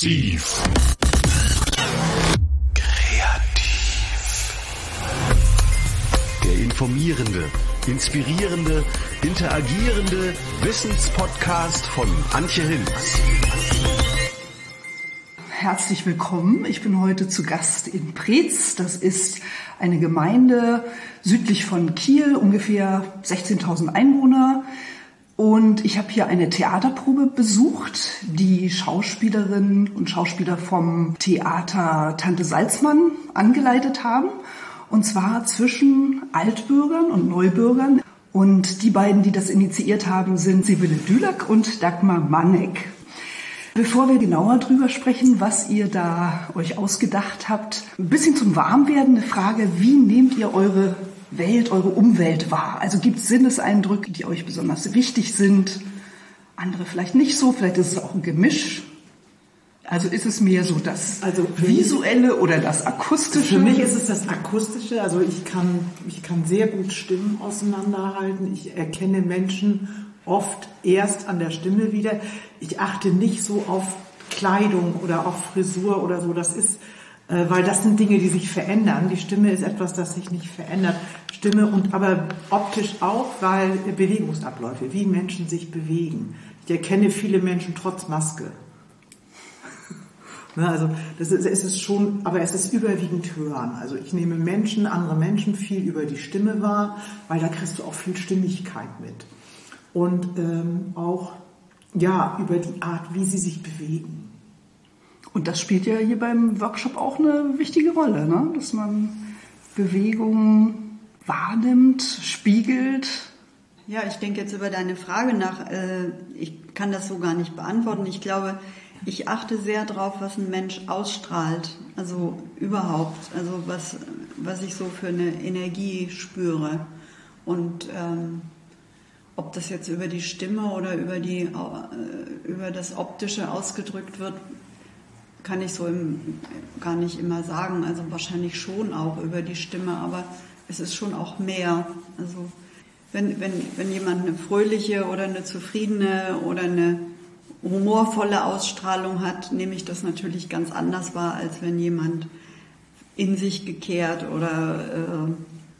Kreativ. Kreativ. Der informierende, inspirierende, interagierende Wissenspodcast von Antje Hinz. Herzlich willkommen. Ich bin heute zu Gast in Preetz. Das ist eine Gemeinde südlich von Kiel, ungefähr 16.000 Einwohner. Und ich habe hier eine Theaterprobe besucht, die Schauspielerinnen und Schauspieler vom Theater Tante Salzmann angeleitet haben. Und zwar zwischen Altbürgern und Neubürgern. Und die beiden, die das initiiert haben, sind Sibylle Dülak und Dagmar Manek. Bevor wir genauer drüber sprechen, was ihr da euch ausgedacht habt, ein bisschen zum Warmwerden eine Frage, wie nehmt ihr eure Welt, eure Umwelt wahr? Also gibt es Sinneseindrücke, die euch besonders wichtig sind, andere vielleicht nicht so, vielleicht ist es auch ein Gemisch. Also ist es mehr so das also Visuelle oder das Akustische? Für mich ist es das Akustische. Also ich kann, ich kann sehr gut Stimmen auseinanderhalten. Ich erkenne Menschen oft erst an der Stimme wieder. Ich achte nicht so auf Kleidung oder auf Frisur oder so. Das ist, weil das sind Dinge, die sich verändern. Die Stimme ist etwas, das sich nicht verändert. Stimme und aber optisch auch, weil Bewegungsabläufe, wie Menschen sich bewegen. Ich erkenne viele Menschen trotz Maske. Ne, also das ist, es ist schon, aber es ist überwiegend hören. Also ich nehme Menschen, andere Menschen viel über die Stimme wahr, weil da kriegst du auch viel Stimmigkeit mit. Und ähm, auch ja über die Art, wie sie sich bewegen. Und das spielt ja hier beim Workshop auch eine wichtige Rolle, ne? dass man Bewegungen wahrnimmt, spiegelt. Ja, ich denke jetzt über deine Frage nach. Äh, ich kann das so gar nicht beantworten. Ich glaube, ich achte sehr darauf, was ein Mensch ausstrahlt. Also überhaupt. Also was, was ich so für eine Energie spüre. Und ähm, ob das jetzt über die Stimme oder über, die, äh, über das Optische ausgedrückt wird, kann ich so im, gar nicht immer sagen. Also wahrscheinlich schon auch über die Stimme, aber es ist schon auch mehr. Also wenn, wenn, wenn jemand eine fröhliche oder eine zufriedene oder eine humorvolle Ausstrahlung hat, nehme ich das natürlich ganz anders wahr, als wenn jemand in sich gekehrt oder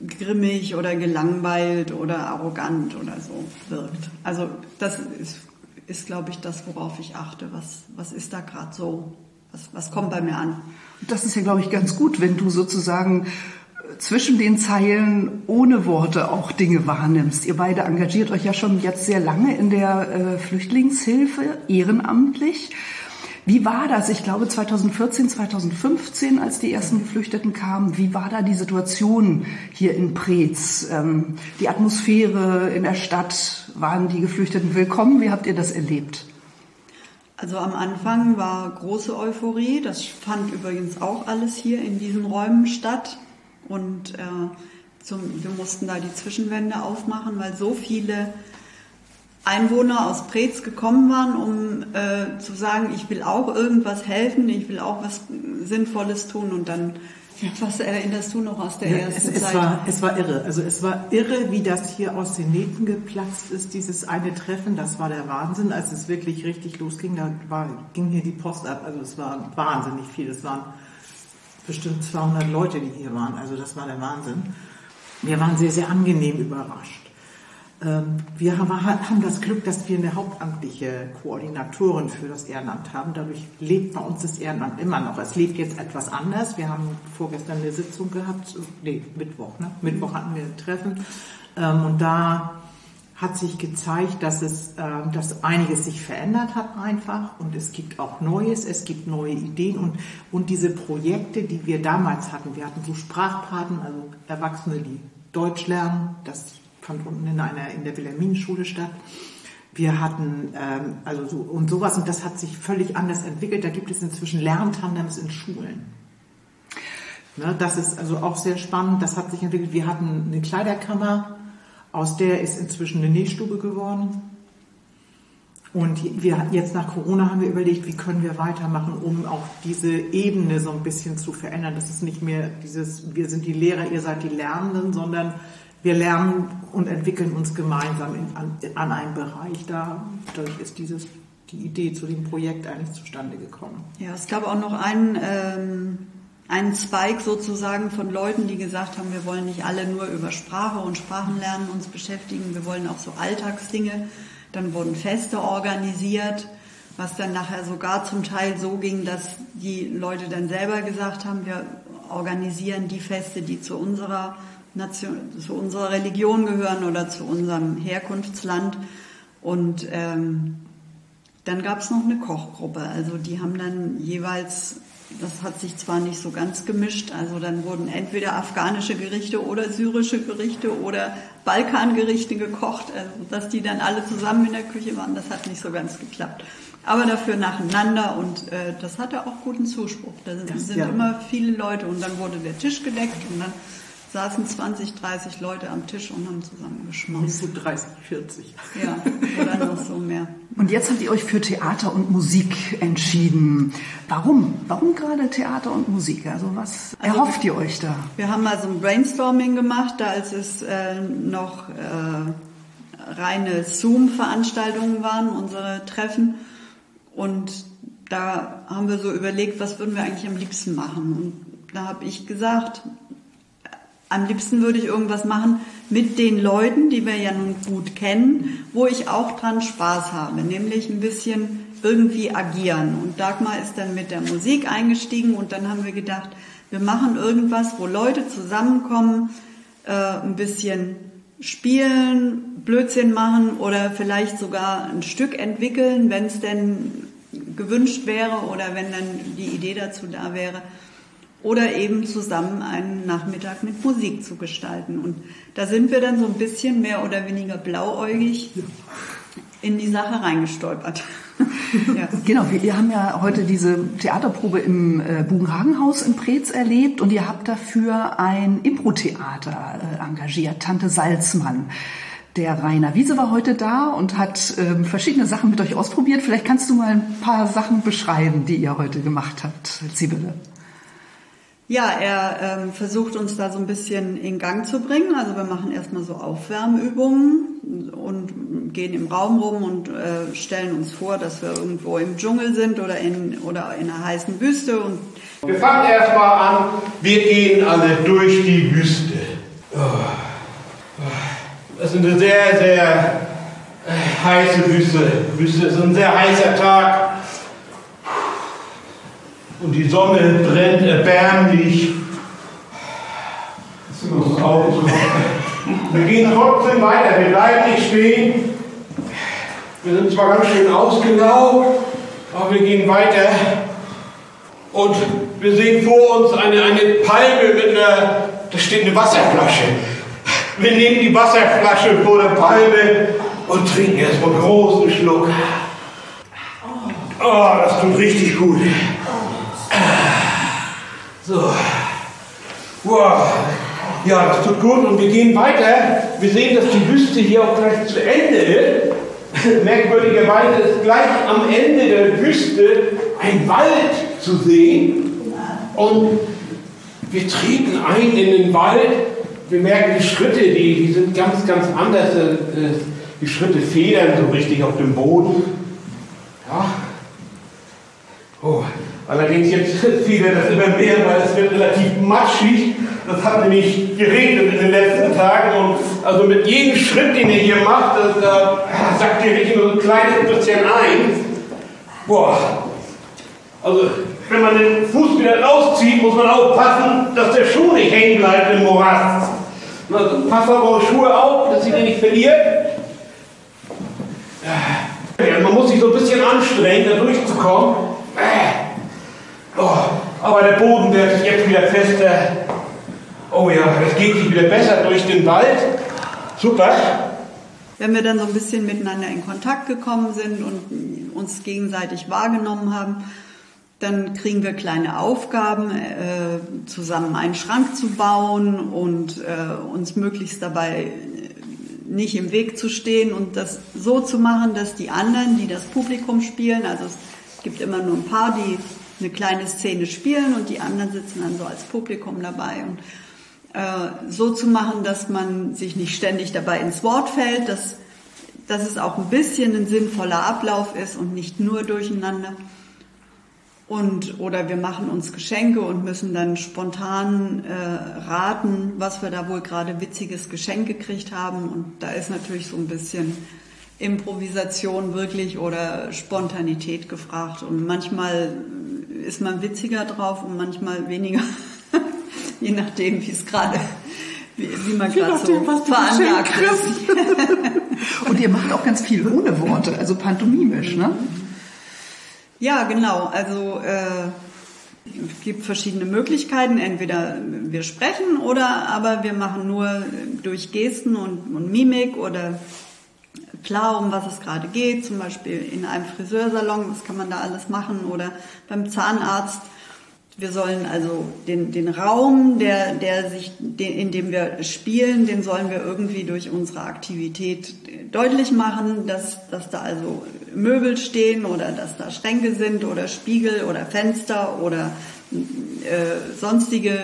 äh, grimmig oder gelangweilt oder arrogant oder so wirkt. Also das ist, ist glaube ich, das, worauf ich achte. Was, was ist da gerade so? Was, was kommt bei mir an? Das ist ja, glaube ich, ganz gut, wenn du sozusagen äh, zwischen den Zeilen ohne Worte auch Dinge wahrnimmst. Ihr beide engagiert euch ja schon jetzt sehr lange in der äh, Flüchtlingshilfe ehrenamtlich. Wie war das? Ich glaube 2014, 2015, als die ersten Geflüchteten kamen, wie war da die Situation hier in Preetz? Ähm, die Atmosphäre in der Stadt, waren die Geflüchteten willkommen? Wie habt ihr das erlebt? Also am Anfang war große Euphorie. Das fand übrigens auch alles hier in diesen Räumen statt. Und äh, zum, wir mussten da die Zwischenwände aufmachen, weil so viele Einwohner aus Preetz gekommen waren, um äh, zu sagen, ich will auch irgendwas helfen, ich will auch was Sinnvolles tun. Und dann was erinnerst du noch aus der ja, ersten es, es Zeit? War, es war irre. Also es war irre, wie das hier aus den Nähten geplatzt ist, dieses eine Treffen. Das war der Wahnsinn, als es wirklich richtig losging. Da war, ging hier die Post ab. Also es war wahnsinnig viel. Es waren bestimmt 200 Leute, die hier waren. Also das war der Wahnsinn. Wir waren sehr, sehr angenehm überrascht. Ähm, wir haben das Glück, dass wir eine hauptamtliche Koordinatorin für das Ehrenamt haben. Dadurch lebt bei uns das Ehrenamt immer noch. Es lebt jetzt etwas anders. Wir haben vorgestern eine Sitzung gehabt, nee, Mittwoch, ne? Mittwoch hatten wir ein Treffen. Ähm, und da hat sich gezeigt, dass es, ähm, dass einiges sich verändert hat einfach und es gibt auch Neues, es gibt neue Ideen und, und diese Projekte, die wir damals hatten, wir hatten so Sprachpaten, also Erwachsene, die Deutsch lernen, das fand unten in einer in der Wilhelminenschule statt. Wir hatten ähm, also so und sowas und das hat sich völlig anders entwickelt. Da gibt es inzwischen Lerntandems in Schulen. Ne, das ist also auch sehr spannend. Das hat sich entwickelt. Wir hatten eine Kleiderkammer, aus der ist inzwischen eine Nähstube geworden. Und wir, jetzt nach Corona haben wir überlegt, wie können wir weitermachen, um auch diese Ebene so ein bisschen zu verändern. Das ist nicht mehr dieses, wir sind die Lehrer, ihr seid die Lernenden, sondern wir lernen und entwickeln uns gemeinsam in, an, an, einem Bereich. Da, dadurch ist dieses, die Idee zu dem Projekt eigentlich zustande gekommen? Ja, es gab auch noch einen, ähm, einen Spike sozusagen von Leuten, die gesagt haben, wir wollen nicht alle nur über Sprache und Sprachenlernen uns beschäftigen, wir wollen auch so Alltagsdinge. Dann wurden Feste organisiert, was dann nachher sogar zum Teil so ging, dass die Leute dann selber gesagt haben, wir organisieren die Feste, die zu unserer Nation, zu unserer Religion gehören oder zu unserem Herkunftsland. Und ähm, dann gab es noch eine Kochgruppe. Also die haben dann jeweils, das hat sich zwar nicht so ganz gemischt, also dann wurden entweder afghanische Gerichte oder syrische Gerichte oder Balkangerichte gekocht, also dass die dann alle zusammen in der Küche waren, das hat nicht so ganz geklappt. Aber dafür nacheinander und äh, das hatte auch guten Zuspruch. Da sind, ja. immer viele Leute und dann wurde der Tisch gedeckt und dann saßen 20, 30 Leute am Tisch und haben zusammen geschmolzen. So 30, 40. Ja, oder noch so mehr. Und jetzt habt ihr euch für Theater und Musik entschieden. Warum? Warum gerade Theater und Musik? Also was also erhofft ihr euch da? Wir haben also ein Brainstorming gemacht, da als es äh, noch äh, reine Zoom-Veranstaltungen waren, unsere Treffen. Und da haben wir so überlegt, was würden wir eigentlich am liebsten machen. Und da habe ich gesagt, am liebsten würde ich irgendwas machen mit den Leuten, die wir ja nun gut kennen, wo ich auch dran Spaß habe, nämlich ein bisschen irgendwie agieren. Und Dagmar ist dann mit der Musik eingestiegen und dann haben wir gedacht, wir machen irgendwas, wo Leute zusammenkommen, äh, ein bisschen spielen, Blödsinn machen oder vielleicht sogar ein Stück entwickeln, wenn es denn gewünscht wäre oder wenn dann die Idee dazu da wäre oder eben zusammen einen Nachmittag mit Musik zu gestalten. Und da sind wir dann so ein bisschen mehr oder weniger blauäugig in die Sache reingestolpert. ja. Genau, wir haben ja heute diese Theaterprobe im äh, Bugenhagenhaus in Preetz erlebt und ihr habt dafür ein Impro-Theater äh, engagiert, Tante Salzmann. Der Rainer Wiese war heute da und hat ähm, verschiedene Sachen mit euch ausprobiert. Vielleicht kannst du mal ein paar Sachen beschreiben, die ihr heute gemacht habt, Sibylle. Ja, er ähm, versucht uns da so ein bisschen in Gang zu bringen. Also wir machen erstmal so Aufwärmübungen und gehen im Raum rum und äh, stellen uns vor, dass wir irgendwo im Dschungel sind oder in, oder in einer heißen Wüste. Und wir fangen erstmal an, wir gehen alle durch die Wüste. Das ist eine sehr, sehr heiße Wüste. Wüste ist ein sehr heißer Tag und die Sonne brennt erbärmlich. Wir gehen trotzdem weiter, wir bleiben nicht stehen. Wir sind zwar ganz schön ausgelaugt, aber wir gehen weiter. Und wir sehen vor uns eine, eine Palme mit einer, da steht eine Wasserflasche. Wir nehmen die Wasserflasche vor der Palme und trinken erstmal einen großen Schluck. Oh, das tut richtig gut. So. Wow. Ja, das tut gut und wir gehen weiter. Wir sehen, dass die Wüste hier auch gleich zu Ende ist. Merkwürdigerweise ist gleich am Ende der Wüste ein Wald zu sehen. Und wir treten ein in den Wald. Wir merken die Schritte, die, die sind ganz, ganz anders. Äh, die Schritte federn so richtig auf dem Boden. Ja. Oh, Allerdings jetzt viele das immer mehr, weil es wird relativ matschig. Das hat nämlich geregnet in den letzten Tagen und also mit jedem Schritt, den ihr hier macht, das, da sagt ihr richtig nur ein kleines bisschen ein. Boah. Also wenn man den Fuß wieder rauszieht, muss man aufpassen, dass der Schuh nicht hängen bleibt im Morast. Also passt auf eure Schuhe auf, dass ihr den nicht verliert. Man muss sich so ein bisschen anstrengen, da durchzukommen. Oh, aber der Boden wird jetzt wieder fester. Oh ja, es geht sich wieder besser durch den Wald. Super. Wenn wir dann so ein bisschen miteinander in Kontakt gekommen sind und uns gegenseitig wahrgenommen haben, dann kriegen wir kleine Aufgaben, äh, zusammen einen Schrank zu bauen und äh, uns möglichst dabei nicht im Weg zu stehen und das so zu machen, dass die anderen, die das Publikum spielen, also es gibt immer nur ein paar, die eine kleine Szene spielen und die anderen sitzen dann so als Publikum dabei. Und äh, so zu machen, dass man sich nicht ständig dabei ins Wort fällt, dass dass es auch ein bisschen ein sinnvoller Ablauf ist und nicht nur durcheinander. Und, oder wir machen uns Geschenke und müssen dann spontan äh, raten, was wir da wohl gerade witziges Geschenk gekriegt haben. Und da ist natürlich so ein bisschen Improvisation wirklich oder Spontanität gefragt. Und manchmal ist man witziger drauf und manchmal weniger. Je nachdem, wie es gerade, wie, wie man gerade so veranlagt ist. und ihr macht auch ganz viel ohne Worte, also pantomimisch, ne? Ja, genau. Also äh, es gibt verschiedene Möglichkeiten. Entweder wir sprechen oder aber wir machen nur durch Gesten und, und Mimik oder klar, um was es gerade geht. Zum Beispiel in einem Friseursalon, das kann man da alles machen oder beim Zahnarzt. Wir sollen also den, den Raum, der, der sich, den, in dem wir spielen, den sollen wir irgendwie durch unsere Aktivität deutlich machen, dass, dass da also Möbel stehen oder dass da Schränke sind oder Spiegel oder Fenster oder äh, sonstige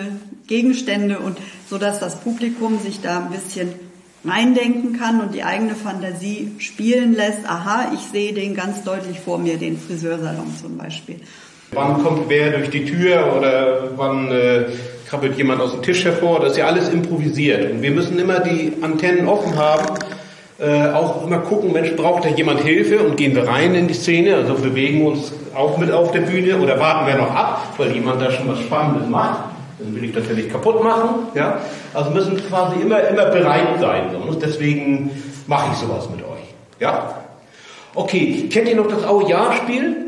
Gegenstände und so dass das Publikum sich da ein bisschen reindenken kann und die eigene Fantasie spielen lässt. Aha, ich sehe den ganz deutlich vor mir, den Friseursalon zum Beispiel. Wann kommt wer durch die Tür oder wann äh, krabbelt jemand aus dem Tisch hervor? Das ist ja alles improvisiert. Und wir müssen immer die Antennen offen haben, äh, auch immer gucken, Mensch, braucht da jemand Hilfe und gehen wir rein in die Szene, also bewegen wir uns auch mit auf der Bühne oder warten wir noch ab, weil jemand da schon was Spannendes macht. Dann will ich das ja nicht kaputt machen. Ja? Also müssen quasi immer, immer bereit sein. Und deswegen mache ich sowas mit euch. Ja? Okay, kennt ihr noch das Au-Ja-Spiel?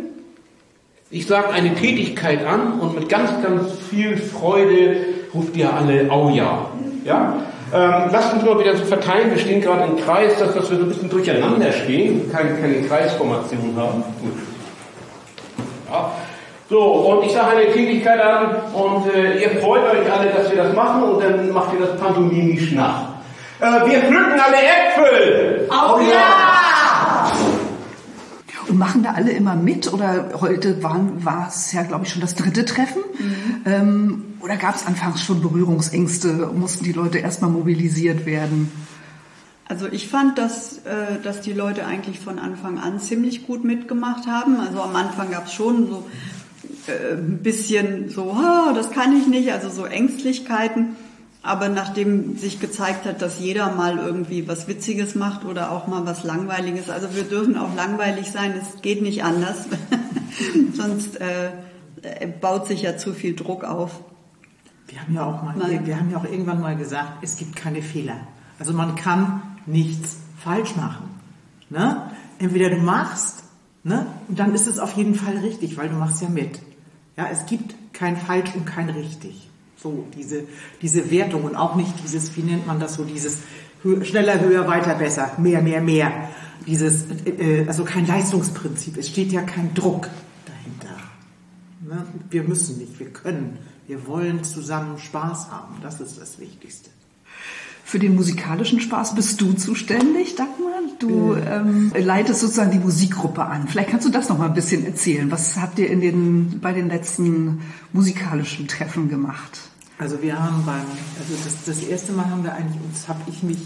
Ich sage eine Tätigkeit an und mit ganz, ganz viel Freude ruft ihr alle Au ja. ja? Ähm, lasst uns mal wieder so verteilen. Wir stehen gerade im Kreis, dass, dass wir so ein bisschen durcheinander stehen, keine, keine Kreisformation haben. Gut. Ja. So, und ich sage eine Tätigkeit an und äh, ihr freut euch alle, dass wir das machen und dann macht ihr das pantomimisch nach. Äh, wir pflücken alle Äpfel! Au ja! Und machen da alle immer mit? Oder heute waren, war es ja, glaube ich, schon das dritte Treffen? Mhm. Ähm, oder gab es anfangs schon Berührungsängste? Mussten die Leute erstmal mobilisiert werden? Also ich fand, dass, äh, dass die Leute eigentlich von Anfang an ziemlich gut mitgemacht haben. Also am Anfang gab es schon so ein bisschen so, oh, das kann ich nicht, also so Ängstlichkeiten. Aber nachdem sich gezeigt hat, dass jeder mal irgendwie was Witziges macht oder auch mal was Langweiliges, also wir dürfen auch langweilig sein, es geht nicht anders, sonst äh, baut sich ja zu viel Druck auf. Wir haben ja auch mal, mal, wir haben ja auch irgendwann mal gesagt, es gibt keine Fehler. Also man kann nichts falsch machen. Ne? Entweder du machst, ne? und dann ist es auf jeden Fall richtig, weil du machst ja mit. Ja, es gibt kein falsch und kein richtig. So, diese, diese Wertung und auch nicht dieses, wie nennt man das so, dieses schneller, höher, weiter, besser, mehr, mehr, mehr. Dieses, äh, also kein Leistungsprinzip. Es steht ja kein Druck dahinter. Ne? Wir müssen nicht, wir können. Wir wollen zusammen Spaß haben. Das ist das Wichtigste. Für den musikalischen Spaß bist du zuständig, Dagmar. Du ähm, leitest sozusagen die Musikgruppe an. Vielleicht kannst du das noch mal ein bisschen erzählen. Was habt ihr in den, bei den letzten musikalischen Treffen gemacht? Also wir haben beim, also das, das erste Mal haben wir eigentlich uns, habe ich mich,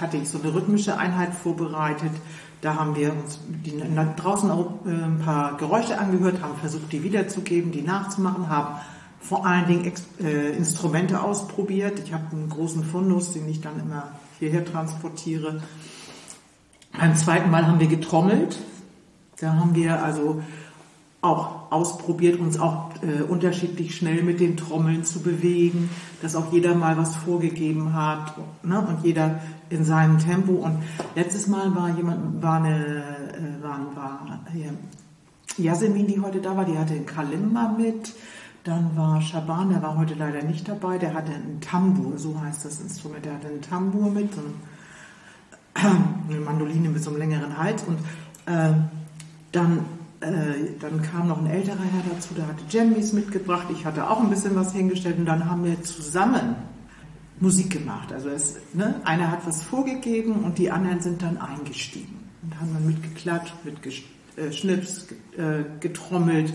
hatte ich so eine rhythmische Einheit vorbereitet. Da haben wir uns die, draußen auch äh, ein paar Geräusche angehört, haben versucht, die wiederzugeben, die nachzumachen, haben vor allen Dingen äh, Instrumente ausprobiert. Ich habe einen großen Fundus, den ich dann immer hierher transportiere. Beim zweiten Mal haben wir getrommelt. Da haben wir also auch ausprobiert, uns auch äh, unterschiedlich schnell mit den Trommeln zu bewegen, dass auch jeder mal was vorgegeben hat ne? und jeder in seinem Tempo. Und letztes Mal war jemand, war eine, äh, war, war hier, Yasemin, die heute da war, die hatte einen Kalimba mit. Dann war Shaban, der war heute leider nicht dabei, der hatte einen Tambur, so heißt das Instrument, der hatte einen Tambur mit, so eine Mandoline mit so einem längeren Hals und äh, dann, äh, dann kam noch ein älterer Herr dazu, der hatte Jammies mitgebracht, ich hatte auch ein bisschen was hingestellt und dann haben wir zusammen Musik gemacht. Also es, ne, einer hat was vorgegeben und die anderen sind dann eingestiegen und haben dann mitgeklatscht, mitgeschnipst, äh, getrommelt.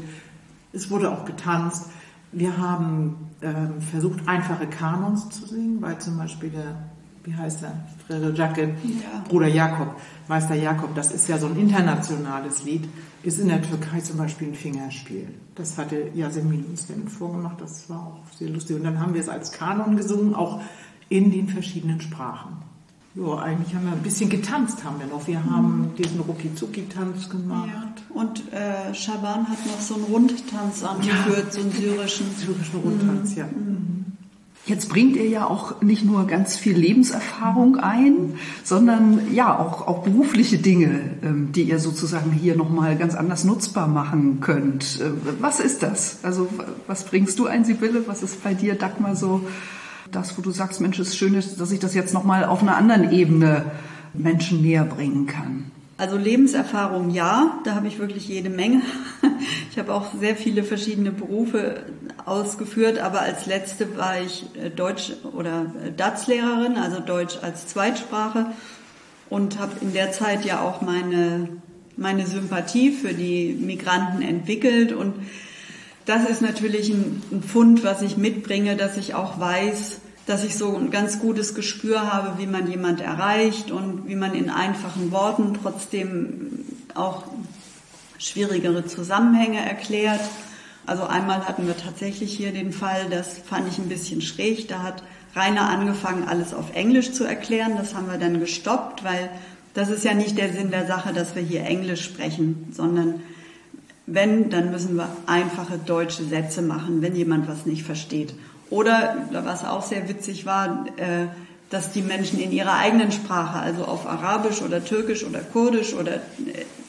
Es wurde auch getanzt. Wir haben ähm, versucht, einfache Kanons zu singen, weil zum Beispiel der wie heißt er? Frere Jacke, ja. Bruder Jakob, Meister Jakob. Das ist ja so ein internationales Lied. Ist in der Türkei zum Beispiel ein Fingerspiel. Das hatte Yasemin uns dann vorgemacht. Das war auch sehr lustig. Und dann haben wir es als Kanon gesungen, auch in den verschiedenen Sprachen. Ja, eigentlich haben wir ein bisschen getanzt haben wir noch. Wir haben mhm. diesen Rucki-Zucki-Tanz gemacht. Ja. Und äh, Schaban hat noch so einen Rundtanz angeführt, ja. so einen syrischen. Syrischen Rundtanz, mhm. ja. Mhm. Jetzt bringt ihr ja auch nicht nur ganz viel Lebenserfahrung ein, sondern ja auch, auch berufliche Dinge, ähm, die ihr sozusagen hier nochmal ganz anders nutzbar machen könnt. Äh, was ist das? Also was bringst du ein, Sibylle? Was ist bei dir, Dagmar, so das, wo du sagst, Mensch, es ist schön, dass ich das jetzt nochmal auf einer anderen Ebene Menschen näher bringen kann? Also Lebenserfahrung ja, da habe ich wirklich jede Menge. Ich habe auch sehr viele verschiedene Berufe ausgeführt, aber als letzte war ich äh, Deutsch- oder äh, DATS-Lehrerin, also Deutsch als Zweitsprache und habe in der Zeit ja auch meine, meine Sympathie für die Migranten entwickelt und das ist natürlich ein, ein Fund, was ich mitbringe, dass ich auch weiß, dass ich so ein ganz gutes Gespür habe, wie man jemand erreicht und wie man in einfachen Worten trotzdem auch schwierigere Zusammenhänge erklärt. Also einmal hatten wir tatsächlich hier den Fall, das fand ich ein bisschen schräg, da hat Rainer angefangen, alles auf Englisch zu erklären. Das haben wir dann gestoppt, weil das ist ja nicht der Sinn der Sache, dass wir hier Englisch sprechen, sondern wenn, dann müssen wir einfache deutsche Sätze machen, wenn jemand was nicht versteht. Oder, was auch sehr witzig war, äh, dass die Menschen in ihrer eigenen Sprache, also auf Arabisch oder Türkisch oder Kurdisch oder äh,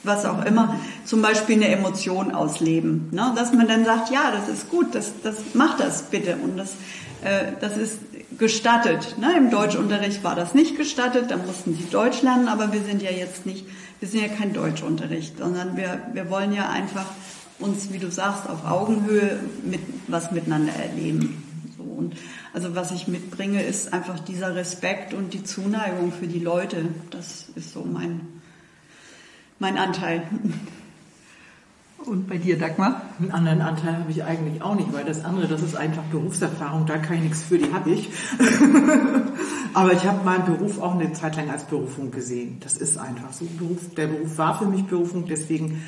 was auch immer, zum Beispiel eine Emotion ausleben. Ne? Dass man dann sagt, ja, das ist gut, das, das macht das bitte. Und das, äh, das ist gestattet. Ne? Im Deutschunterricht war das nicht gestattet, da mussten sie Deutsch lernen, aber wir sind ja jetzt nicht, wir sind ja kein Deutschunterricht, sondern wir, wir wollen ja einfach uns, wie du sagst, auf Augenhöhe mit was miteinander erleben. So, und also was ich mitbringe, ist einfach dieser Respekt und die Zuneigung für die Leute. Das ist so mein, mein Anteil. Und bei dir, Dagmar? Einen anderen Anteil habe ich eigentlich auch nicht, weil das andere, das ist einfach Berufserfahrung, da kann ich nichts für, die habe ich. Aber ich habe meinen Beruf auch eine Zeit lang als Berufung gesehen. Das ist einfach so. Beruf, der Beruf war für mich Berufung, deswegen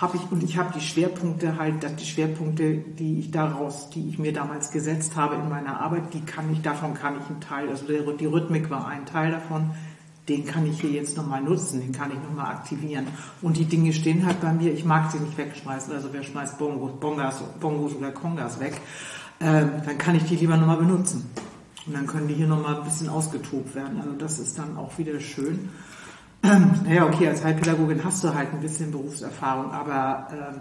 habe ich, und ich habe die Schwerpunkte halt, die Schwerpunkte, die ich daraus, die ich mir damals gesetzt habe in meiner Arbeit, die kann ich, davon kann ich einen Teil, also die Rhythmik war ein Teil davon, den kann ich hier jetzt nochmal nutzen, den kann ich nochmal aktivieren. Und die Dinge stehen halt bei mir, ich mag sie nicht wegschmeißen, also wer schmeißt Bongos, Bongas, Bongos oder Kongas weg, äh, dann kann ich die lieber nochmal benutzen. Und dann können die hier nochmal ein bisschen ausgetobt werden. Also das ist dann auch wieder schön. naja, okay, als Heilpädagogin hast du halt ein bisschen Berufserfahrung, aber äh,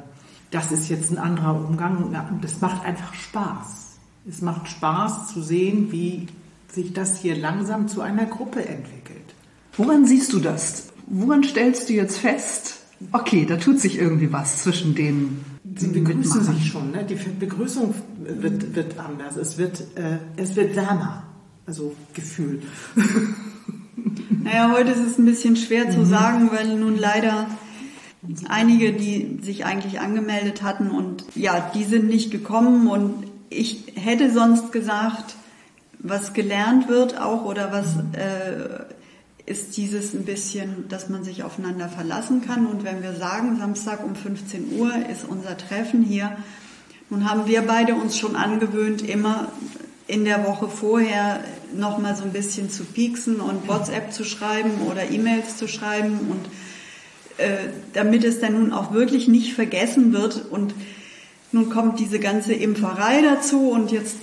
das ist jetzt ein anderer Umgang. Das macht einfach Spaß. Es macht Spaß zu sehen, wie sich das hier langsam zu einer Gruppe entwickelt. Woran siehst du das? Woran stellst du jetzt fest, okay, da tut sich irgendwie was zwischen den Sie begrüßen sich schon, ne? die Begrüßung wird, wird anders, es wird, äh, es wird wärmer, also Gefühl. Naja, heute ist es ein bisschen schwer zu mhm. sagen, weil nun leider einige, die sich eigentlich angemeldet hatten und ja, die sind nicht gekommen und ich hätte sonst gesagt, was gelernt wird auch oder was äh, ist dieses ein bisschen, dass man sich aufeinander verlassen kann und wenn wir sagen, Samstag um 15 Uhr ist unser Treffen hier, nun haben wir beide uns schon angewöhnt, immer in der Woche vorher noch mal so ein bisschen zu pieksen und WhatsApp zu schreiben oder E-Mails zu schreiben und äh, damit es dann nun auch wirklich nicht vergessen wird. Und nun kommt diese ganze Impferei dazu und jetzt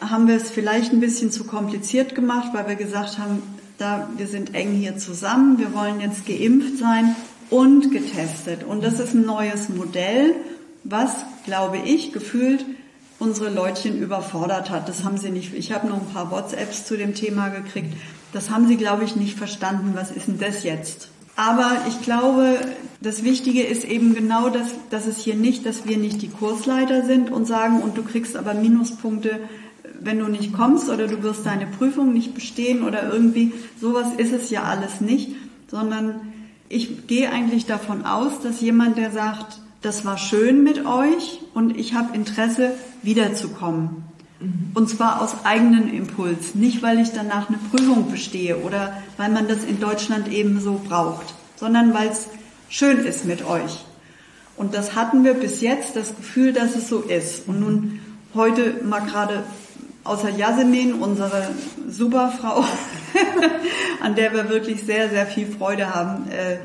haben wir es vielleicht ein bisschen zu kompliziert gemacht, weil wir gesagt haben, da wir sind eng hier zusammen, wir wollen jetzt geimpft sein und getestet. Und das ist ein neues Modell, was glaube ich gefühlt unsere Leutchen überfordert hat. Das haben sie nicht. Ich habe noch ein paar WhatsApps zu dem Thema gekriegt. Das haben sie, glaube ich, nicht verstanden. Was ist denn das jetzt? Aber ich glaube, das Wichtige ist eben genau das, dass es hier nicht, dass wir nicht die Kursleiter sind und sagen, und du kriegst aber Minuspunkte, wenn du nicht kommst oder du wirst deine Prüfung nicht bestehen oder irgendwie, sowas ist es ja alles nicht, sondern ich gehe eigentlich davon aus, dass jemand, der sagt, das war schön mit euch und ich habe Interesse, wiederzukommen. Und zwar aus eigenem Impuls, nicht weil ich danach eine Prüfung bestehe oder weil man das in Deutschland eben so braucht, sondern weil es schön ist mit euch. Und das hatten wir bis jetzt, das Gefühl, dass es so ist. Und nun heute mal gerade außer Jasmin, unsere Superfrau, an der wir wirklich sehr, sehr viel Freude haben. Äh,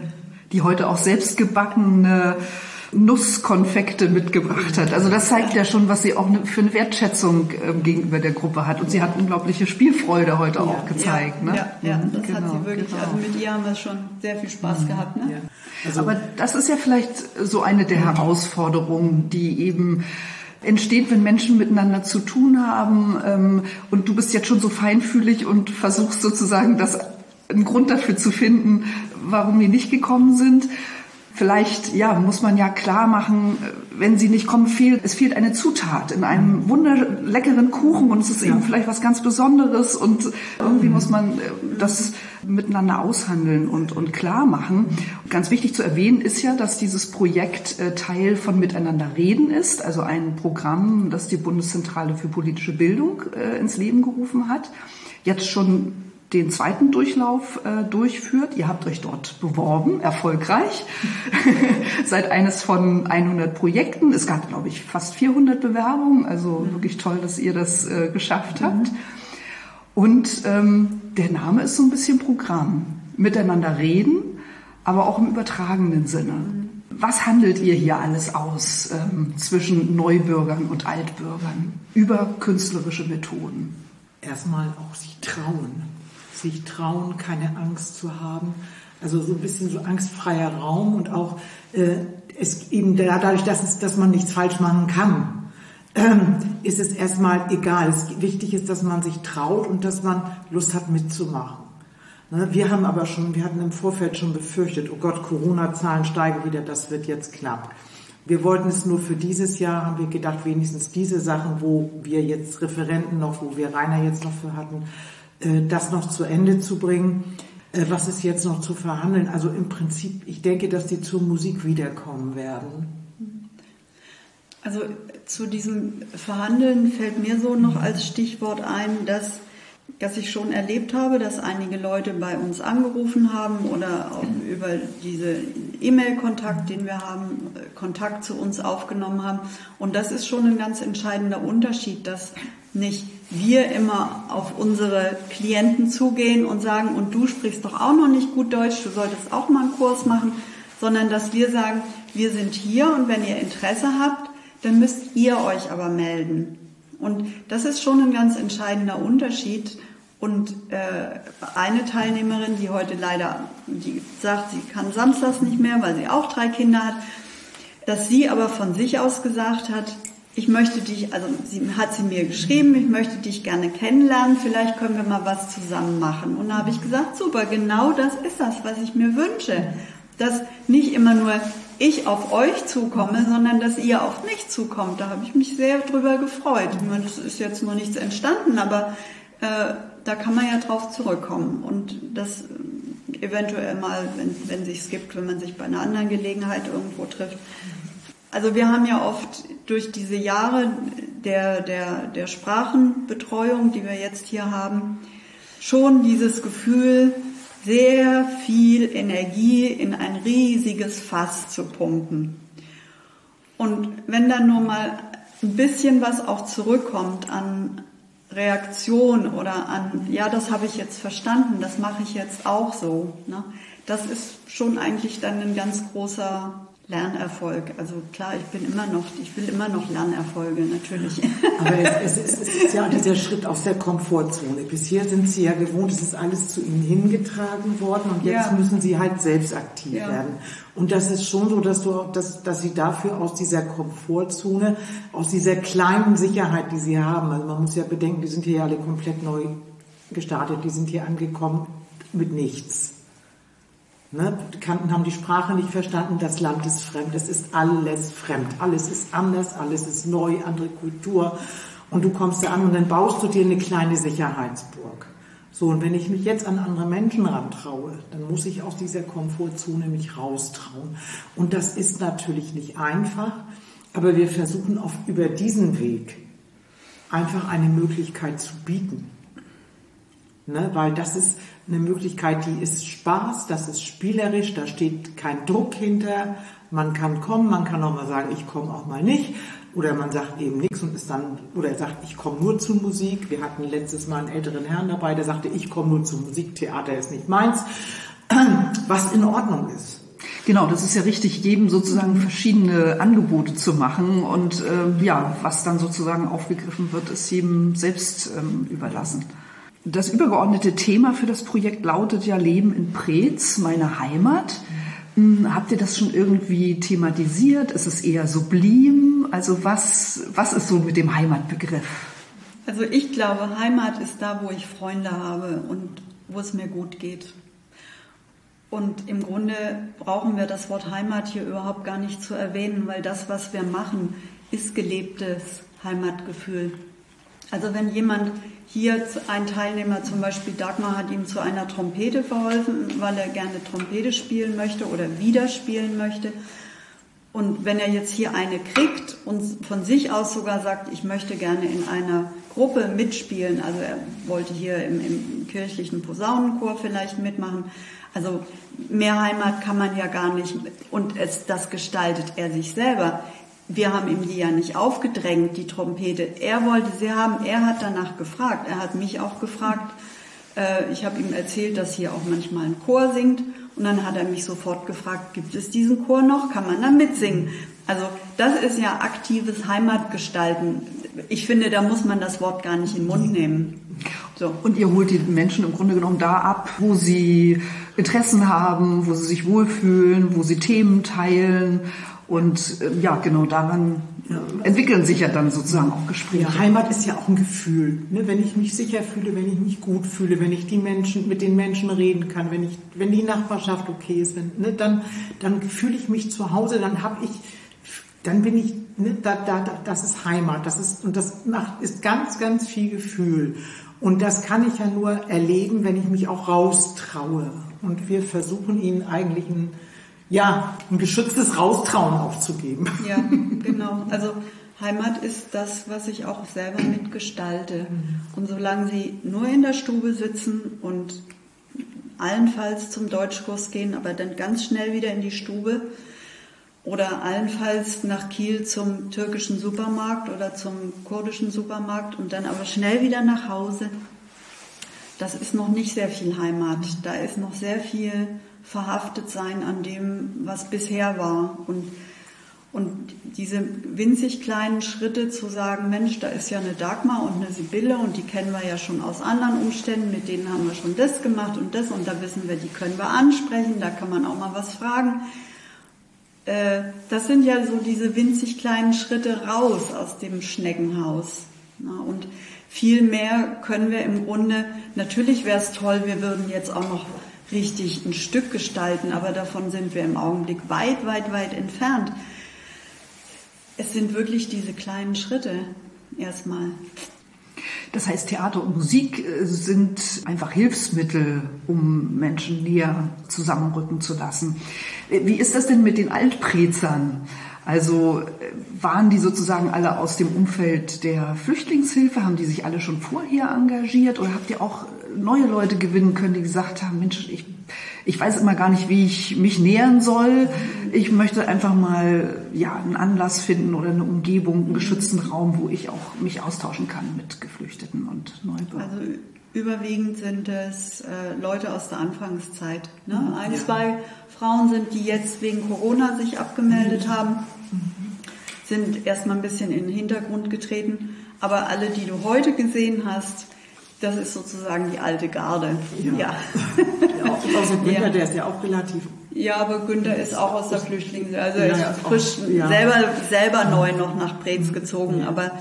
die heute auch selbst gebackene Nusskonfekte mitgebracht hat. Also das zeigt ja schon, was sie auch ne, für eine Wertschätzung ähm, gegenüber der Gruppe hat. Und sie hat unglaubliche Spielfreude heute ja, auch gezeigt. Ja, ne? ja, ja mhm, das genau, hat sie wirklich. Genau. Also mit ihr haben wir schon sehr viel Spaß mhm. gehabt. Ne? Ja. Also, Aber das ist ja vielleicht so eine der Herausforderungen, die eben entsteht, wenn Menschen miteinander zu tun haben. Ähm, und du bist jetzt schon so feinfühlig und versuchst sozusagen das einen Grund dafür zu finden, warum die nicht gekommen sind. Vielleicht, ja, muss man ja klar machen, wenn sie nicht kommen, fehlt, es fehlt eine Zutat in einem wunderleckeren Kuchen und es ist ja. eben vielleicht was ganz Besonderes und irgendwie muss man äh, das miteinander aushandeln und, und klar machen. Ganz wichtig zu erwähnen ist ja, dass dieses Projekt äh, Teil von Miteinander reden ist, also ein Programm, das die Bundeszentrale für politische Bildung äh, ins Leben gerufen hat. Jetzt schon den zweiten Durchlauf äh, durchführt. Ihr habt euch dort beworben, erfolgreich. Seid eines von 100 Projekten. Es gab, glaube ich, fast 400 Bewerbungen. Also mhm. wirklich toll, dass ihr das äh, geschafft habt. Mhm. Und ähm, der Name ist so ein bisschen Programm. Miteinander reden, aber auch im übertragenen Sinne. Mhm. Was handelt ihr hier alles aus ähm, zwischen Neubürgern und Altbürgern über künstlerische Methoden? Erstmal auch sich trauen sich trauen, keine Angst zu haben. Also so ein bisschen so angstfreier Raum und auch äh, es eben dadurch, dass, es, dass man nichts falsch machen kann, ähm, ist es erstmal egal. Es, wichtig ist, dass man sich traut und dass man Lust hat mitzumachen. Ne? Wir haben aber schon, wir hatten im Vorfeld schon befürchtet, oh Gott, Corona-Zahlen steigen wieder, das wird jetzt knapp. Wir wollten es nur für dieses Jahr, haben wir gedacht, wenigstens diese Sachen, wo wir jetzt Referenten noch, wo wir Rainer jetzt noch für hatten, das noch zu Ende zu bringen. Äh, was ist jetzt noch zu verhandeln? Also im Prinzip, ich denke, dass die zur Musik wiederkommen werden. Also zu diesem Verhandeln fällt mir so noch als Stichwort ein, dass, dass ich schon erlebt habe, dass einige Leute bei uns angerufen haben oder auch über diese E-Mail-Kontakt, den wir haben, Kontakt zu uns aufgenommen haben. Und das ist schon ein ganz entscheidender Unterschied, dass nicht wir immer auf unsere Klienten zugehen und sagen, und du sprichst doch auch noch nicht gut Deutsch, du solltest auch mal einen Kurs machen, sondern dass wir sagen, wir sind hier und wenn ihr Interesse habt, dann müsst ihr euch aber melden. Und das ist schon ein ganz entscheidender Unterschied. Und äh, eine Teilnehmerin, die heute leider, die sagt, sie kann samstags nicht mehr, weil sie auch drei Kinder hat, dass sie aber von sich aus gesagt hat, ich möchte dich, also sie hat sie mir geschrieben, ich möchte dich gerne kennenlernen, vielleicht können wir mal was zusammen machen. Und da habe ich gesagt, super, genau das ist das, was ich mir wünsche. Dass nicht immer nur ich auf euch zukomme, sondern dass ihr auf mich zukommt. Da habe ich mich sehr drüber gefreut. Ich meine, das ist jetzt noch nichts entstanden, aber äh, da kann man ja drauf zurückkommen. Und das äh, eventuell mal, wenn, wenn sich es gibt, wenn man sich bei einer anderen Gelegenheit irgendwo trifft, also wir haben ja oft durch diese Jahre der, der, der Sprachenbetreuung, die wir jetzt hier haben, schon dieses Gefühl, sehr viel Energie in ein riesiges Fass zu pumpen. Und wenn dann nur mal ein bisschen was auch zurückkommt an Reaktion oder an, ja, das habe ich jetzt verstanden, das mache ich jetzt auch so, ne? das ist schon eigentlich dann ein ganz großer Lernerfolg. Also klar, ich bin immer noch, ich will immer noch Lernerfolge, natürlich. Aber es, es, es, ist ja dieser Schritt aus der Komfortzone. Bisher sind Sie ja gewohnt, es ist alles zu Ihnen hingetragen worden und jetzt ja. müssen Sie halt selbst aktiv ja. werden. Und das ist schon so, dass, du, dass, dass Sie dafür aus dieser Komfortzone, aus dieser kleinen Sicherheit, die Sie haben, also man muss ja bedenken, die sind hier ja alle komplett neu gestartet, die sind hier angekommen mit nichts. Ne? Die Kanten haben die Sprache nicht verstanden, das Land ist fremd, es ist alles fremd, alles ist anders, alles ist neu, andere Kultur. Und du kommst da an und dann baust du dir eine kleine Sicherheitsburg. So, und wenn ich mich jetzt an andere Menschen rantraue, dann muss ich aus dieser Komfortzone mich raustrauen. Und das ist natürlich nicht einfach, aber wir versuchen auf über diesen Weg einfach eine Möglichkeit zu bieten. Ne? Weil das ist eine Möglichkeit, die ist Spaß, das ist spielerisch, da steht kein Druck hinter. Man kann kommen, man kann auch mal sagen, ich komme auch mal nicht. Oder man sagt eben nichts und ist dann, oder er sagt, ich komme nur zu Musik. Wir hatten letztes Mal einen älteren Herrn dabei, der sagte, ich komme nur zu Musik, Theater ist nicht meins. Was in Ordnung ist. Genau, das ist ja richtig, jedem sozusagen verschiedene Angebote zu machen und äh, ja, was dann sozusagen aufgegriffen wird, ist jedem selbst ähm, überlassen. Das übergeordnete Thema für das Projekt lautet ja Leben in Preetz, meine Heimat. Hm, habt ihr das schon irgendwie thematisiert? Ist es eher sublim? Also was, was ist so mit dem Heimatbegriff? Also ich glaube, Heimat ist da, wo ich Freunde habe und wo es mir gut geht. Und im Grunde brauchen wir das Wort Heimat hier überhaupt gar nicht zu erwähnen, weil das, was wir machen, ist gelebtes Heimatgefühl. Also wenn jemand hier, ein Teilnehmer zum Beispiel, Dagmar hat ihm zu einer Trompete verholfen, weil er gerne Trompete spielen möchte oder wieder spielen möchte. Und wenn er jetzt hier eine kriegt und von sich aus sogar sagt, ich möchte gerne in einer Gruppe mitspielen, also er wollte hier im, im kirchlichen Posaunenchor vielleicht mitmachen, also mehr Heimat kann man ja gar nicht und es, das gestaltet er sich selber. Wir haben ihm die ja nicht aufgedrängt, die Trompete. Er wollte sie haben, er hat danach gefragt. Er hat mich auch gefragt. Äh, ich habe ihm erzählt, dass hier auch manchmal ein Chor singt. Und dann hat er mich sofort gefragt, gibt es diesen Chor noch? Kann man da mitsingen? Also das ist ja aktives Heimatgestalten. Ich finde, da muss man das Wort gar nicht in den Mund nehmen. So. Und ihr holt die Menschen im Grunde genommen da ab, wo sie Interessen haben, wo sie sich wohlfühlen, wo sie Themen teilen. Und äh, ja, genau daran ja. entwickeln sich ja dann sozusagen auch Gespräche. Ja, Heimat ist ja auch ein Gefühl. Ne? Wenn ich mich sicher fühle, wenn ich mich gut fühle, wenn ich die Menschen mit den Menschen reden kann, wenn ich, wenn die Nachbarschaft okay ist, wenn, ne? dann, dann fühle ich mich zu Hause, dann habe ich, dann bin ich, ne? da, da, das ist Heimat. Das ist und das macht ist ganz, ganz viel Gefühl. Und das kann ich ja nur erleben, wenn ich mich auch raustraue. Und wir versuchen ihnen eigentlich ein, ja, ein geschütztes Raustrauen aufzugeben. Ja, genau. Also Heimat ist das, was ich auch selber mitgestalte. Und solange sie nur in der Stube sitzen und allenfalls zum Deutschkurs gehen, aber dann ganz schnell wieder in die Stube, oder allenfalls nach Kiel zum türkischen Supermarkt oder zum kurdischen Supermarkt und dann aber schnell wieder nach Hause. Das ist noch nicht sehr viel Heimat. Da ist noch sehr viel verhaftet sein an dem, was bisher war. Und, und diese winzig kleinen Schritte zu sagen, Mensch, da ist ja eine Dagmar und eine Sibylle und die kennen wir ja schon aus anderen Umständen, mit denen haben wir schon das gemacht und das und da wissen wir, die können wir ansprechen, da kann man auch mal was fragen äh, das sind ja so diese winzig kleinen Schritte raus aus dem Schneckenhaus. und viel mehr können wir im Grunde, natürlich wäre es toll, wir würden jetzt auch noch richtig ein Stück gestalten, aber davon sind wir im Augenblick weit, weit, weit entfernt. Es sind wirklich diese kleinen Schritte erstmal. Das heißt, Theater und Musik äh, sind einfach Hilfsmittel, um Menschen näher zusammenrücken zu lassen. Äh, wie ist das denn mit den Altprezern? Also äh, waren die sozusagen alle aus dem Umfeld der Flüchtlingshilfe? Haben die sich alle schon vorher engagiert? Oder habt ihr auch neue Leute gewinnen können, die gesagt haben, Mensch, ich, ich weiß immer gar nicht, wie ich mich nähern soll. Ich möchte einfach mal ja, einen Anlass finden oder eine Umgebung, einen geschützten Raum, wo ich auch mich austauschen kann mit Geflüchteten und Neubürgern. Also überwiegend sind es äh, Leute aus der Anfangszeit. Ne? Mhm. Ein, zwei Frauen sind, die jetzt wegen Corona sich abgemeldet haben, sind erstmal ein bisschen in den Hintergrund getreten. Aber alle, die du heute gesehen hast, das ist sozusagen die alte Garde. Ja. ja. ja auch, also Günther, ja. der ist ja auch relativ. Ja, aber Günther ist auch aus der Flüchtlings, also ja, ist frisch, selber, selber neu noch nach Preetz gezogen, aber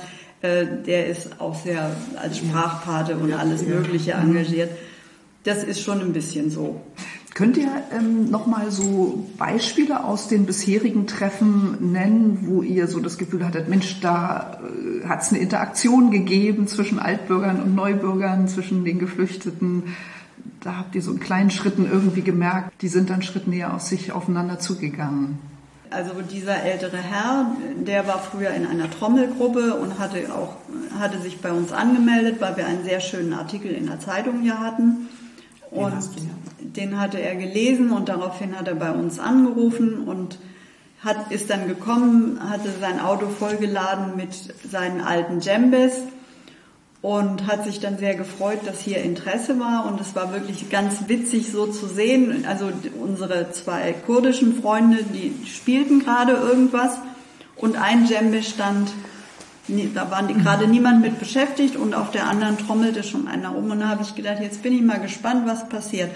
äh, der ist auch sehr als Sprachpate und alles Mögliche engagiert. Das ist schon ein bisschen so. Könnt ihr ähm, nochmal so Beispiele aus den bisherigen Treffen nennen, wo ihr so das Gefühl hattet, Mensch, da äh, hat es eine Interaktion gegeben zwischen Altbürgern und Neubürgern, zwischen den Geflüchteten? Da habt ihr so in kleinen Schritten irgendwie gemerkt, die sind dann Schritt näher aus sich aufeinander zugegangen. Also dieser ältere Herr, der war früher in einer Trommelgruppe und hatte auch hatte sich bei uns angemeldet, weil wir einen sehr schönen Artikel in der Zeitung hier hatten. Und den hatte er gelesen und daraufhin hat er bei uns angerufen und hat, ist dann gekommen, hatte sein Auto vollgeladen mit seinen alten Djembes und hat sich dann sehr gefreut, dass hier Interesse war. Und es war wirklich ganz witzig so zu sehen. Also unsere zwei kurdischen Freunde, die spielten gerade irgendwas. Und ein Djembe stand, da waren die gerade niemand mit beschäftigt. Und auf der anderen trommelte schon einer um. Und da habe ich gedacht, jetzt bin ich mal gespannt, was passiert.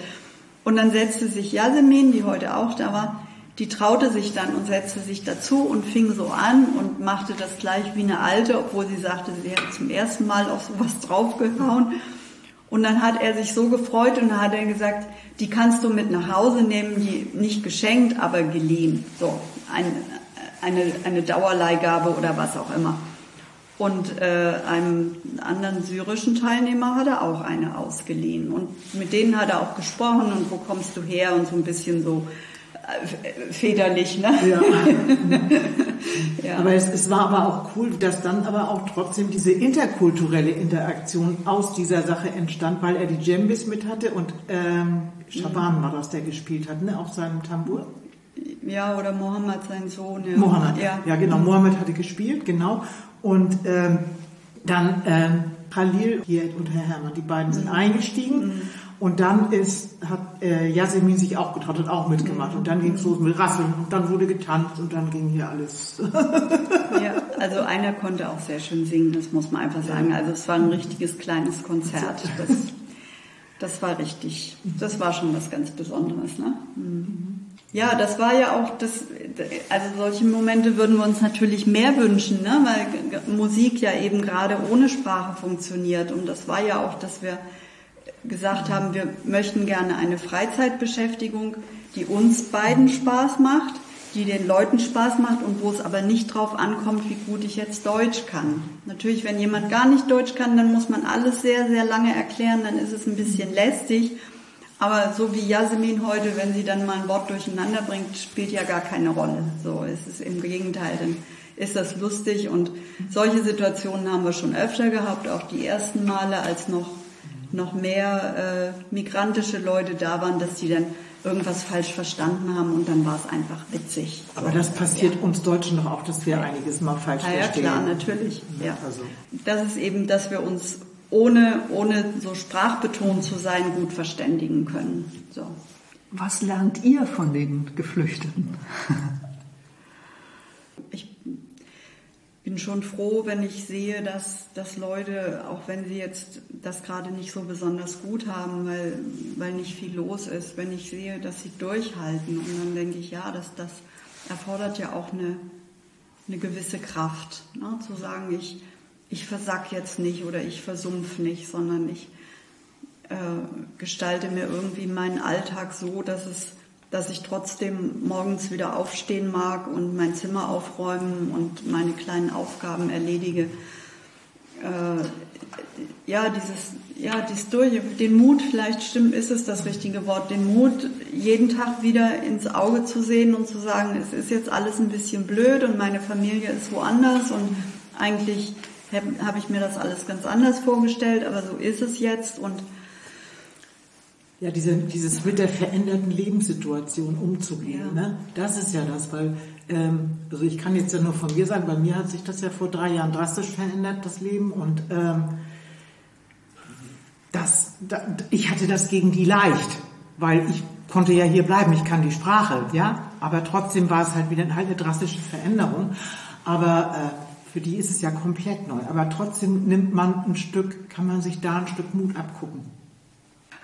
Und dann setzte sich Yasemin, die heute auch da war, die traute sich dann und setzte sich dazu und fing so an und machte das gleich wie eine alte, obwohl sie sagte, sie hätte zum ersten Mal auf sowas draufgehauen. Und dann hat er sich so gefreut und dann hat er gesagt, die kannst du mit nach Hause nehmen, die nicht geschenkt, aber geliehen. So, ein, eine, eine Dauerleihgabe oder was auch immer. Und äh, einem anderen syrischen Teilnehmer hat er auch eine ausgeliehen. Und mit denen hat er auch gesprochen und wo kommst du her und so ein bisschen so väterlich, ne? Ja. ja. Aber es, es, war aber auch cool, dass dann aber auch trotzdem diese interkulturelle Interaktion aus dieser Sache entstand, weil er die Djembis mit hatte und ähm, Shaban war das, der gespielt hat, ne? Auf seinem Tambour. Ja, oder Mohammed, sein Sohn. Ja. Mohammed, ja. ja genau, Mohammed hatte gespielt, genau. Und ähm, dann ähm, Khalil hier und Herr Hermann, die beiden sind mhm. eingestiegen. Und dann ist, hat äh, Yasemin sich auch getraut, hat auch mitgemacht. Und dann ging es los mit Rasseln und dann wurde getanzt und dann ging hier alles. ja, also einer konnte auch sehr schön singen, das muss man einfach sagen. Also es war ein richtiges kleines Konzert. Das, das war richtig, das war schon was ganz Besonderes. Ne? Mhm. Ja, das war ja auch das, also solche Momente würden wir uns natürlich mehr wünschen, ne? weil Musik ja eben gerade ohne Sprache funktioniert. Und das war ja auch, dass wir gesagt haben, wir möchten gerne eine Freizeitbeschäftigung, die uns beiden Spaß macht, die den Leuten Spaß macht und wo es aber nicht drauf ankommt, wie gut ich jetzt Deutsch kann. Natürlich, wenn jemand gar nicht Deutsch kann, dann muss man alles sehr, sehr lange erklären, dann ist es ein bisschen lästig. Aber so wie Jasmin heute, wenn sie dann mal ein Wort durcheinander bringt, spielt ja gar keine Rolle. So ist es im Gegenteil, dann ist das lustig und solche Situationen haben wir schon öfter gehabt, auch die ersten Male, als noch noch mehr äh, migrantische Leute da waren, dass die dann irgendwas falsch verstanden haben und dann war es einfach witzig. Aber das passiert ja. uns Deutschen doch auch, dass wir einiges mal falsch ja, verstehen. Ja, klar, natürlich. Ja. Also. Das ist eben, dass wir uns ohne, ohne so sprachbetont zu sein, gut verständigen können. So. Was lernt ihr von den Geflüchteten? Bin schon froh, wenn ich sehe, dass, dass Leute, auch wenn sie jetzt das gerade nicht so besonders gut haben, weil, weil nicht viel los ist, wenn ich sehe, dass sie durchhalten. Und dann denke ich, ja, das, das erfordert ja auch eine, eine gewisse Kraft, ne? zu sagen, ich, ich versack jetzt nicht oder ich versumpf nicht, sondern ich äh, gestalte mir irgendwie meinen Alltag so, dass es dass ich trotzdem morgens wieder aufstehen mag und mein Zimmer aufräumen und meine kleinen Aufgaben erledige. Äh, ja, dieses, ja, dieses durch, den Mut, vielleicht stimmt, ist es das richtige Wort, den Mut, jeden Tag wieder ins Auge zu sehen und zu sagen, es ist jetzt alles ein bisschen blöd und meine Familie ist woanders und eigentlich habe hab ich mir das alles ganz anders vorgestellt, aber so ist es jetzt und ja, diese, dieses mit der veränderten Lebenssituation umzugehen, ja. ne? das ist ja das, weil, ähm, also ich kann jetzt ja nur von mir sagen, bei mir hat sich das ja vor drei Jahren drastisch verändert, das Leben, und ähm, das, da, ich hatte das gegen die leicht, weil ich konnte ja hier bleiben, ich kann die Sprache, ja, aber trotzdem war es halt wieder halt eine drastische Veränderung, aber äh, für die ist es ja komplett neu, aber trotzdem nimmt man ein Stück, kann man sich da ein Stück Mut abgucken.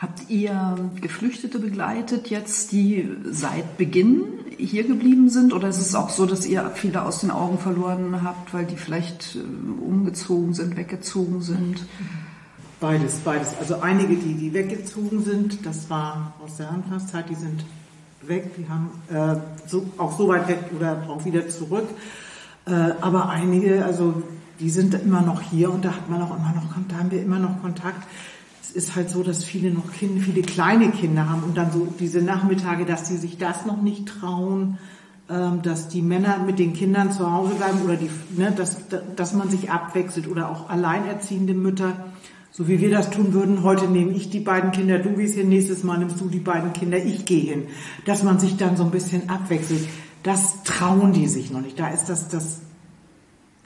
Habt ihr Geflüchtete begleitet jetzt, die seit Beginn hier geblieben sind? Oder ist es auch so, dass ihr viele aus den Augen verloren habt, weil die vielleicht äh, umgezogen sind, weggezogen sind? Beides, beides. Also einige, die, die weggezogen sind, das war aus der Anfangszeit, die sind weg, die haben äh, so, auch so weit weg oder auch wieder zurück. Äh, aber einige, also die sind immer noch hier und da hat man auch immer noch, da haben wir immer noch Kontakt ist halt so, dass viele noch Kinder, viele kleine Kinder haben und dann so diese Nachmittage, dass sie sich das noch nicht trauen, ähm, dass die Männer mit den Kindern zu Hause bleiben oder die, ne, dass, dass man sich abwechselt oder auch alleinerziehende Mütter, so wie wir das tun würden. Heute nehme ich die beiden Kinder, du gehst hin, nächstes Mal nimmst du die beiden Kinder, ich gehe hin. Dass man sich dann so ein bisschen abwechselt. Das trauen die sich noch nicht. Da ist das, das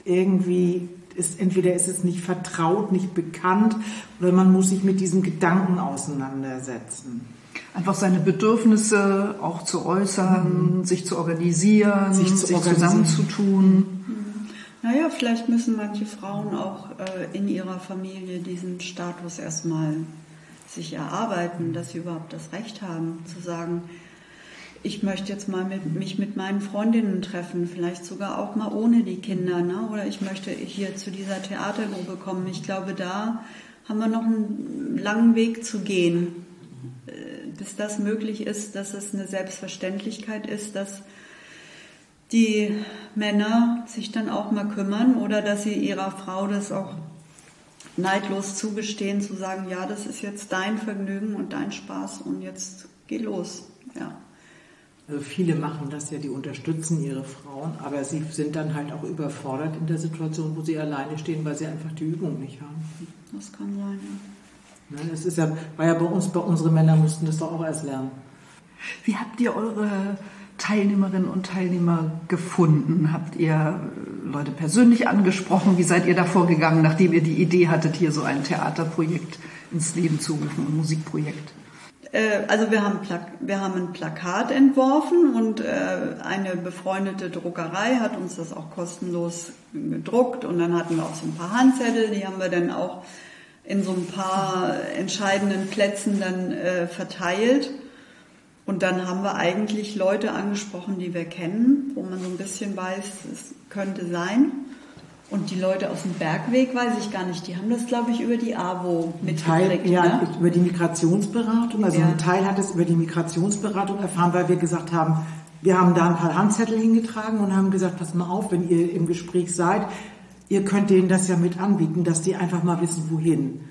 irgendwie ist, entweder ist es nicht vertraut, nicht bekannt, oder man muss sich mit diesem Gedanken auseinandersetzen. Einfach seine Bedürfnisse auch zu äußern, mhm. sich zu organisieren, sich, zu sich organisieren. zusammenzutun. Mhm. Naja, vielleicht müssen manche Frauen auch äh, in ihrer Familie diesen Status erstmal sich erarbeiten, dass sie überhaupt das Recht haben, zu sagen, ich möchte jetzt mal mit, mich mit meinen Freundinnen treffen, vielleicht sogar auch mal ohne die Kinder, ne? oder ich möchte hier zu dieser Theatergruppe kommen. Ich glaube, da haben wir noch einen langen Weg zu gehen, äh, bis das möglich ist, dass es eine Selbstverständlichkeit ist, dass die Männer sich dann auch mal kümmern oder dass sie ihrer Frau das auch neidlos zugestehen, zu sagen, ja, das ist jetzt dein Vergnügen und dein Spaß und jetzt geh los. Ja. Also viele machen das ja, die unterstützen ihre Frauen, aber sie sind dann halt auch überfordert in der Situation, wo sie alleine stehen, weil sie einfach die Übung nicht haben. Das kann sein, ja. Das ist ja, war ja bei uns, bei unsere Männer mussten das doch auch erst lernen. Wie habt ihr eure Teilnehmerinnen und Teilnehmer gefunden? Habt ihr Leute persönlich angesprochen? Wie seid ihr da vorgegangen, nachdem ihr die Idee hattet, hier so ein Theaterprojekt ins Leben zu rufen, ein Musikprojekt? Äh, also wir haben, wir haben ein Plakat entworfen und äh, eine befreundete Druckerei hat uns das auch kostenlos gedruckt und dann hatten wir auch so ein paar Handzettel, die haben wir dann auch in so ein paar entscheidenden Plätzen dann äh, verteilt. Und dann haben wir eigentlich Leute angesprochen, die wir kennen, wo man so ein bisschen weiß, es könnte sein. Und die Leute aus dem Bergweg, weiß ich gar nicht, die haben das, glaube ich, über die AWO mitgekriegt. Teil, ja, ne? über die Migrationsberatung. Also ja. ein Teil hat es über die Migrationsberatung erfahren, weil wir gesagt haben, wir haben da ein paar Handzettel hingetragen und haben gesagt, pass mal auf, wenn ihr im Gespräch seid, ihr könnt denen das ja mit anbieten, dass die einfach mal wissen, wohin.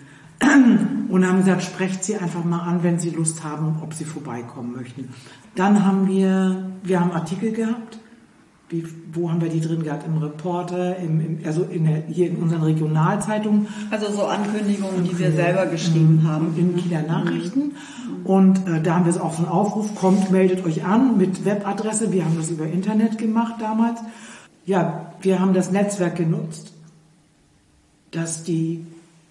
Und haben gesagt, sprecht sie einfach mal an, wenn sie Lust haben, ob sie vorbeikommen möchten. Dann haben wir, wir haben Artikel gehabt wie, wo haben wir die drin gehabt? Im Reporter, im, im, also in der, hier in unseren Regionalzeitungen. Also so Ankündigungen, die wir selber geschrieben mhm. haben. In Kieler Nachrichten. Mhm. Und äh, da haben wir es auch einen Aufruf, kommt, meldet euch an mit Webadresse. Wir haben das über Internet gemacht damals. Ja, wir haben das Netzwerk genutzt, dass die,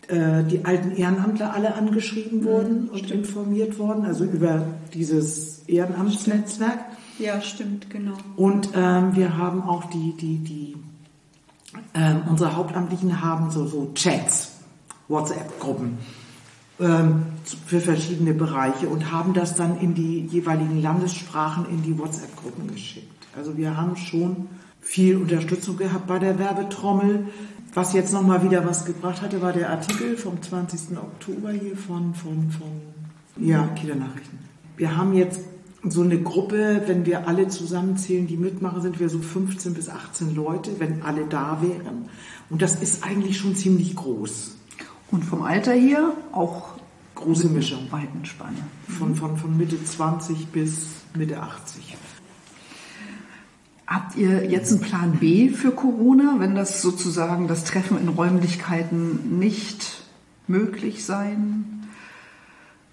äh, die alten Ehrenamtler alle angeschrieben wurden und Stimmt. informiert wurden, also über dieses Ehrenamtsnetzwerk. Ja, stimmt, genau. Und ähm, wir haben auch die, die, die, ähm, unsere Hauptamtlichen haben so, so Chats, WhatsApp-Gruppen ähm, für verschiedene Bereiche und haben das dann in die jeweiligen Landessprachen in die WhatsApp-Gruppen geschickt. Also wir haben schon viel Unterstützung gehabt bei der Werbetrommel. Was jetzt nochmal wieder was gebracht hatte, war der Artikel vom 20. Oktober hier von, von, von ja, Kieler Nachrichten. Wir haben jetzt so eine Gruppe, wenn wir alle zusammenzählen, die mitmachen, sind wir so 15 bis 18 Leute, wenn alle da wären. Und das ist eigentlich schon ziemlich groß. Und vom Alter hier auch große Mischung. Weiten Spanne. Von, von, von Mitte 20 bis Mitte 80. Habt ihr jetzt einen Plan B für Corona, wenn das sozusagen das Treffen in Räumlichkeiten nicht möglich sein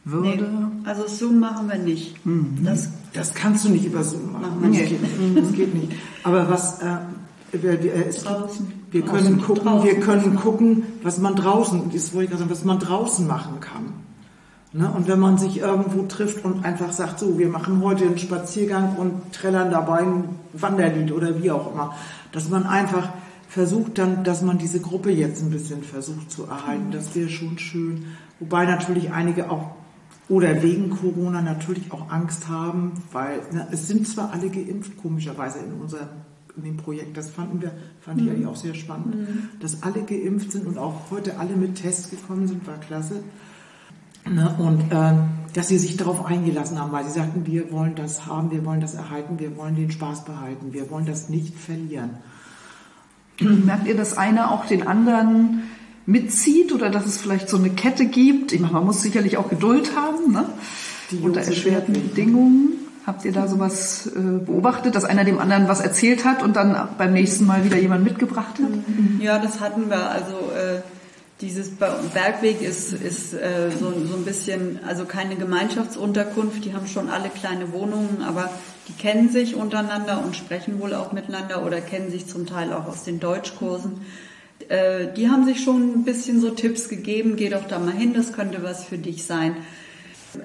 würde? Nee, also Zoom machen wir nicht. Mhm. Das, das kannst du nicht über Zoom machen. machen das, geht nicht. Aber was äh, wir, wir, es, wir können draußen. gucken, draußen. wir können gucken, was man draußen, das wollte ich sagen, was man draußen machen kann. Ne? Und wenn man sich irgendwo trifft und einfach sagt, so, wir machen heute einen Spaziergang und trällern dabei ein Wanderlied oder wie auch immer, dass man einfach versucht dann, dass man diese Gruppe jetzt ein bisschen versucht zu erhalten. Das wäre schon schön. Wobei natürlich einige auch oder wegen Corona natürlich auch Angst haben, weil na, es sind zwar alle geimpft, komischerweise in unserem in dem Projekt, das fanden wir, fand mhm. ich eigentlich auch sehr spannend, mhm. dass alle geimpft sind und auch heute alle mit Tests gekommen sind, war klasse. Ne, und äh, dass sie sich darauf eingelassen haben, weil sie sagten, wir wollen das haben, wir wollen das erhalten, wir wollen den Spaß behalten, wir wollen das nicht verlieren. Merkt ihr, dass einer auch den anderen mitzieht oder dass es vielleicht so eine Kette gibt. Ich meine, man muss sicherlich auch Geduld haben, ne? Die unter erschwerten Bedingungen. Habt ihr da sowas äh, beobachtet, dass einer dem anderen was erzählt hat und dann beim nächsten Mal wieder jemand mitgebracht hat? Ja, das hatten wir. Also äh, dieses Bergweg ist, ist äh, so, so ein bisschen, also keine Gemeinschaftsunterkunft. Die haben schon alle kleine Wohnungen, aber die kennen sich untereinander und sprechen wohl auch miteinander oder kennen sich zum Teil auch aus den Deutschkursen. Äh, die haben sich schon ein bisschen so Tipps gegeben. Geh doch da mal hin, das könnte was für dich sein.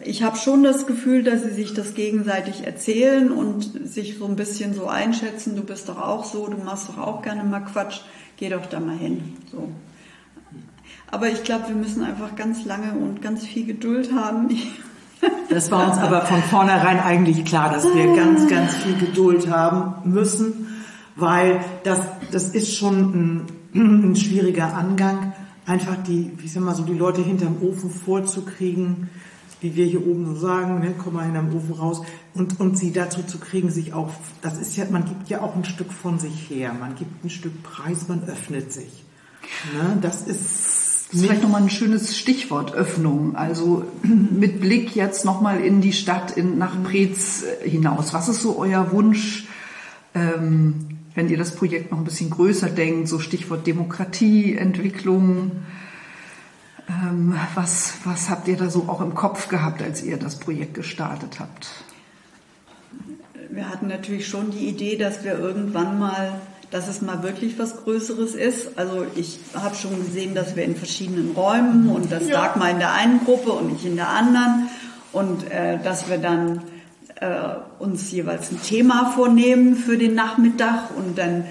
Ich habe schon das Gefühl, dass sie sich das gegenseitig erzählen und sich so ein bisschen so einschätzen, du bist doch auch so, du machst doch auch gerne mal Quatsch, geh doch da mal hin. So. Aber ich glaube, wir müssen einfach ganz lange und ganz viel Geduld haben. Das war uns aber von vornherein eigentlich klar, dass wir ganz, ganz viel Geduld haben müssen, weil das, das ist schon ein, ein schwieriger Angang, einfach die, wie sag mal so, die Leute hinterm Ofen vorzukriegen, wie wir hier oben so sagen, ne, komm mal hinterm Ofen raus und, und sie dazu zu kriegen, sich auch, das ist ja, man gibt ja auch ein Stück von sich her, man gibt ein Stück Preis, man öffnet sich. Ne, das ist das ist vielleicht nochmal ein schönes Stichwort, Öffnung. Also mit Blick jetzt nochmal in die Stadt, in, nach Preetz hinaus. Was ist so euer Wunsch, ähm, wenn ihr das Projekt noch ein bisschen größer denkt, so Stichwort Demokratie, Entwicklung? Ähm, was, was habt ihr da so auch im Kopf gehabt, als ihr das Projekt gestartet habt? Wir hatten natürlich schon die Idee, dass wir irgendwann mal, dass es mal wirklich was Größeres ist. Also ich habe schon gesehen, dass wir in verschiedenen Räumen und das ja. Dagmar in der einen Gruppe und ich in der anderen und äh, dass wir dann äh, uns jeweils ein Thema vornehmen für den Nachmittag und dann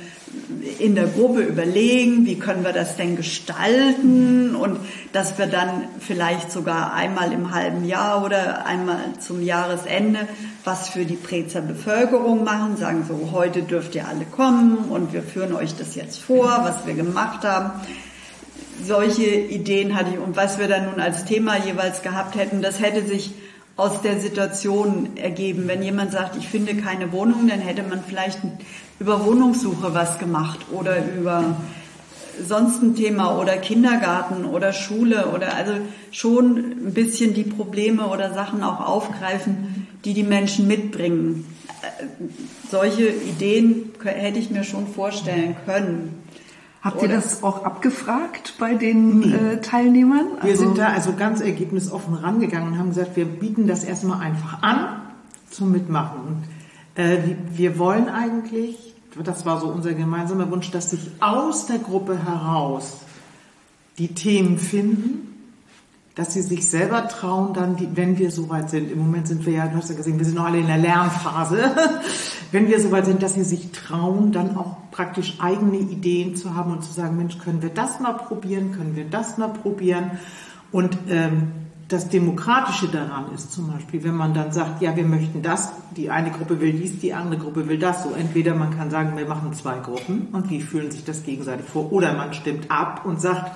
in der Gruppe überlegen, wie können wir das denn gestalten und dass wir dann vielleicht sogar einmal im halben Jahr oder einmal zum Jahresende was für die Prezer Bevölkerung machen, sagen so, heute dürft ihr alle kommen und wir führen euch das jetzt vor, was wir gemacht haben. Solche Ideen hatte ich und was wir dann nun als Thema jeweils gehabt hätten, das hätte sich aus der Situation ergeben. Wenn jemand sagt, ich finde keine Wohnung, dann hätte man vielleicht über Wohnungssuche was gemacht oder über sonst ein Thema oder Kindergarten oder Schule oder also schon ein bisschen die Probleme oder Sachen auch aufgreifen, die die Menschen mitbringen. Solche Ideen hätte ich mir schon vorstellen können. Habt ihr das auch abgefragt bei den nee. äh, Teilnehmern? Also wir sind da also ganz ergebnisoffen rangegangen und haben gesagt, wir bieten das erstmal einfach an zum Mitmachen. Und äh, wir wollen eigentlich, das war so unser gemeinsamer Wunsch, dass sich aus der Gruppe heraus die Themen finden, dass sie sich selber trauen, dann, die, wenn wir soweit sind, im Moment sind wir ja, du hast ja gesehen, wir sind noch alle in der Lernphase, wenn wir soweit sind, dass sie sich trauen, dann auch praktisch eigene Ideen zu haben und zu sagen, Mensch, können wir das mal probieren, können wir das mal probieren? Und ähm, das Demokratische daran ist zum Beispiel, wenn man dann sagt, ja, wir möchten das, die eine Gruppe will dies, die andere Gruppe will das, so entweder man kann sagen, wir machen zwei Gruppen und wie fühlen sich das gegenseitig vor, oder man stimmt ab und sagt,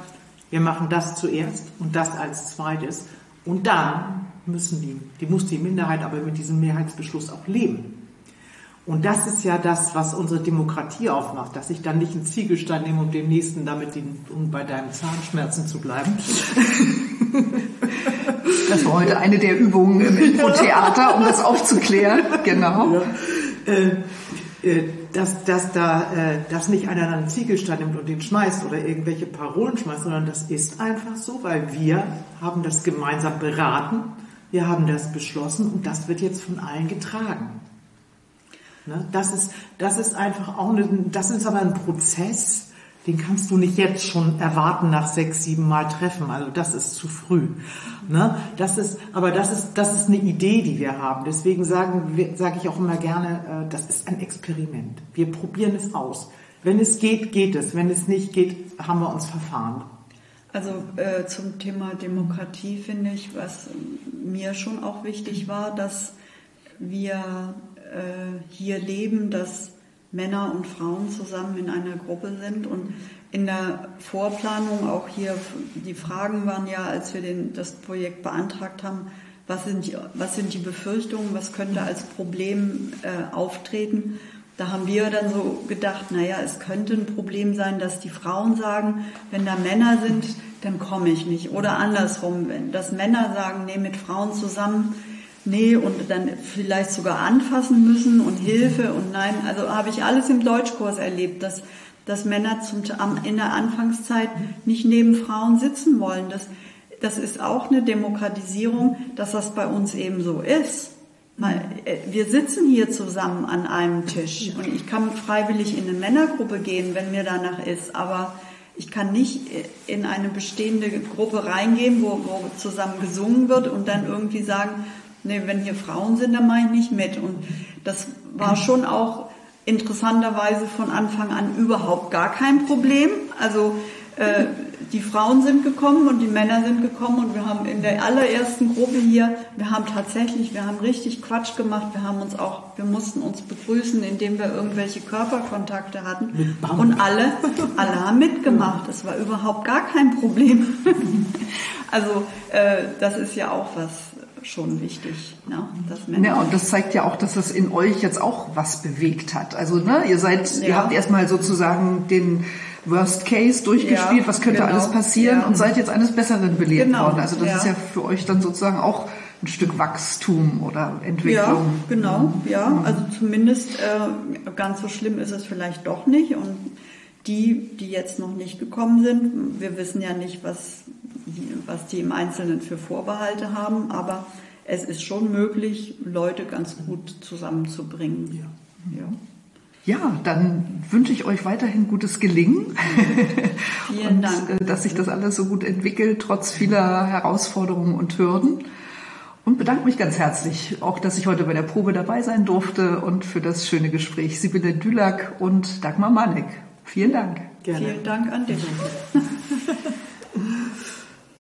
wir machen das zuerst und das als zweites und dann müssen die, die muss die Minderheit aber mit diesem Mehrheitsbeschluss auch leben. Und das ist ja das, was unsere Demokratie aufmacht, dass ich dann nicht einen Ziegelstein nehme, um dem nächsten damit, den, um bei deinen Zahnschmerzen zu bleiben. Das war heute eine der Übungen im Infotheater, um das aufzuklären. Genau. Ja. Äh, äh, dass, dass da äh, dass nicht einer einen Ziegelstein nimmt und den schmeißt oder irgendwelche Parolen schmeißt, sondern das ist einfach so, weil wir haben das gemeinsam beraten, wir haben das beschlossen und das wird jetzt von allen getragen. Ne? Das ist das ist einfach auch eine, das ist aber ein Prozess, den kannst du nicht jetzt schon erwarten nach sechs, sieben Mal treffen. Also das ist zu früh. Ne? Das ist, aber das ist, das ist eine Idee, die wir haben. Deswegen sagen, sage ich auch immer gerne, äh, das ist ein Experiment. Wir probieren es aus. Wenn es geht, geht es. Wenn es nicht geht, haben wir uns verfahren. Also äh, zum Thema Demokratie finde ich, was mir schon auch wichtig war, dass wir äh, hier leben, dass Männer und Frauen zusammen in einer Gruppe sind und in der Vorplanung auch hier, die Fragen waren ja, als wir den, das Projekt beantragt haben, was sind, die, was sind die Befürchtungen, was könnte als Problem äh, auftreten. Da haben wir dann so gedacht, naja, es könnte ein Problem sein, dass die Frauen sagen, wenn da Männer sind, dann komme ich nicht. Oder andersrum, wenn dass Männer sagen, nee, mit Frauen zusammen nee, und dann vielleicht sogar anfassen müssen und Hilfe und nein, also habe ich alles im Deutschkurs erlebt, dass, dass Männer zum, in der Anfangszeit nicht neben Frauen sitzen wollen. Das, das ist auch eine Demokratisierung, dass das bei uns eben so ist. Äh, wir sitzen hier zusammen an einem Tisch und ich kann freiwillig in eine Männergruppe gehen, wenn mir danach ist, aber ich kann nicht in eine bestehende Gruppe reingehen, wo, wo zusammen gesungen wird und dann irgendwie sagen, nee, wenn hier Frauen sind, dann mache ich nicht mit. Und das war schon auch interessanterweise von Anfang an überhaupt gar kein Problem. Also äh, die Frauen sind gekommen und die Männer sind gekommen und wir haben in der allerersten Gruppe hier, wir haben tatsächlich, wir haben richtig Quatsch gemacht, wir haben uns auch, wir mussten uns begrüßen, indem wir irgendwelche Körperkontakte hatten und alle, alle haben mitgemacht. Das war überhaupt gar kein Problem. also äh, das ist ja auch was schon wichtig. Ne? Dass Männer ja, und das zeigt ja auch, dass das in euch jetzt auch was bewegt hat. Also ne, ihr seid, ja. ihr habt erstmal sozusagen den Worst Case durchgespielt, ja, was könnte genau. alles passieren ja. und seid jetzt eines Besseren belehrt genau. worden. Also das ist ja für euch dann sozusagen auch ein Stück Wachstum oder Entwicklung. Ja, genau, ja. Also zumindest äh, ganz so schlimm ist es vielleicht doch nicht. Und die, die jetzt noch nicht gekommen sind, wir wissen ja nicht, was, was die im Einzelnen für Vorbehalte haben, aber es ist schon möglich, Leute ganz gut zusammenzubringen. Ja. ja. Ja, dann wünsche ich euch weiterhin gutes Gelingen. Vielen und, Dank. Äh, dass sich das alles so gut entwickelt, trotz vieler Herausforderungen und Hürden. Und bedanke mich ganz herzlich, auch dass ich heute bei der Probe dabei sein durfte und für das schöne Gespräch. Sibylle Dülak und Dagmar Manek. Vielen Dank. Gerne. Vielen Dank an dich.